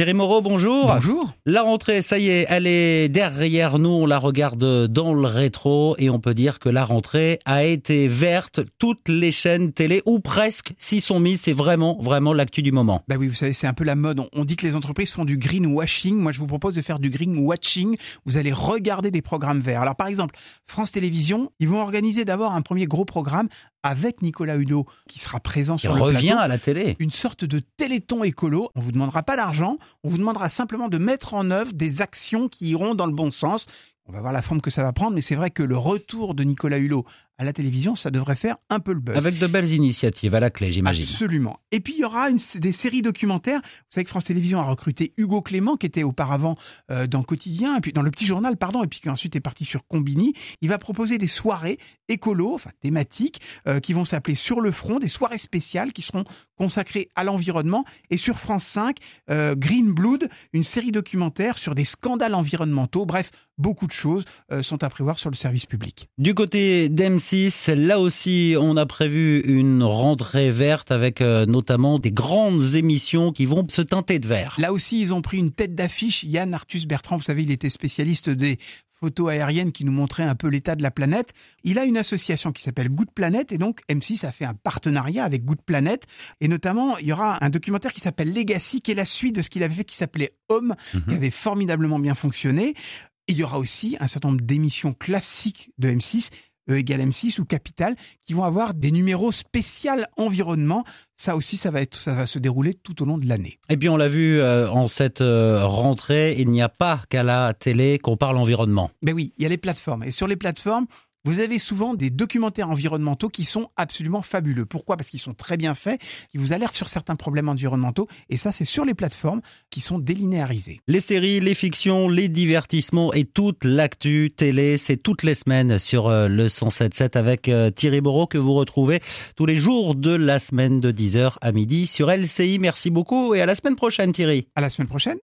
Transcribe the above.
Thierry Moreau, bonjour. Bonjour. La rentrée, ça y est, elle est derrière nous. On la regarde dans le rétro et on peut dire que la rentrée a été verte. Toutes les chaînes télé, ou presque, s'y sont mises. C'est vraiment, vraiment l'actu du moment. Bah oui, vous savez, c'est un peu la mode. On dit que les entreprises font du greenwashing. Moi, je vous propose de faire du green watching. Vous allez regarder des programmes verts. Alors, par exemple, France Télévisions, ils vont organiser d'abord un premier gros programme avec Nicolas Hulot qui sera présent sur Il le revient plateau. à la télé. Une sorte de téléthon écolo. On vous demandera pas d'argent. On vous demandera simplement de mettre en œuvre des actions qui iront dans le bon sens. On va voir la forme que ça va prendre, mais c'est vrai que le retour de Nicolas Hulot à la télévision, ça devrait faire un peu le buzz. Avec de belles initiatives à la clé, j'imagine. Absolument. Et puis il y aura une, des séries documentaires. Vous savez que France Télévisions a recruté Hugo Clément, qui était auparavant euh, dans Quotidien, et puis dans le Petit Journal, pardon, et puis qui ensuite est parti sur Combini. Il va proposer des soirées écolo, enfin thématiques, euh, qui vont s'appeler Sur le front, des soirées spéciales qui seront consacrées à l'environnement. Et sur France 5, euh, Green Blood, une série documentaire sur des scandales environnementaux. Bref, beaucoup de choses sont à prévoir sur le service public. Du côté d'M6, là aussi, on a prévu une rentrée verte avec euh, notamment des grandes émissions qui vont se teinter de vert. Là aussi, ils ont pris une tête d'affiche. Yann Arthus Bertrand, vous savez, il était spécialiste des photos aériennes qui nous montraient un peu l'état de la planète. Il a une association qui s'appelle Good Planet et donc M6 a fait un partenariat avec Good Planet et notamment il y aura un documentaire qui s'appelle Legacy qui est la suite de ce qu'il avait fait qui s'appelait Homme qui avait formidablement bien fonctionné. Et il y aura aussi un certain nombre d'émissions classiques de M6 E égale M6 ou Capital, qui vont avoir des numéros spécial environnement. Ça aussi, ça va, être, ça va se dérouler tout au long de l'année. Et puis on l'a vu euh, en cette euh, rentrée, il n'y a pas qu'à la télé qu'on parle environnement. Ben oui, il y a les plateformes. Et sur les plateformes, vous avez souvent des documentaires environnementaux qui sont absolument fabuleux. Pourquoi? Parce qu'ils sont très bien faits, ils vous alertent sur certains problèmes environnementaux, et ça c'est sur les plateformes qui sont délinéarisées. Les séries, les fictions, les divertissements et toute l'actu télé, c'est toutes les semaines sur euh, le 107.7 avec euh, Thierry Moreau que vous retrouvez tous les jours de la semaine de 10h à midi sur LCI. Merci beaucoup et à la semaine prochaine Thierry. À la semaine prochaine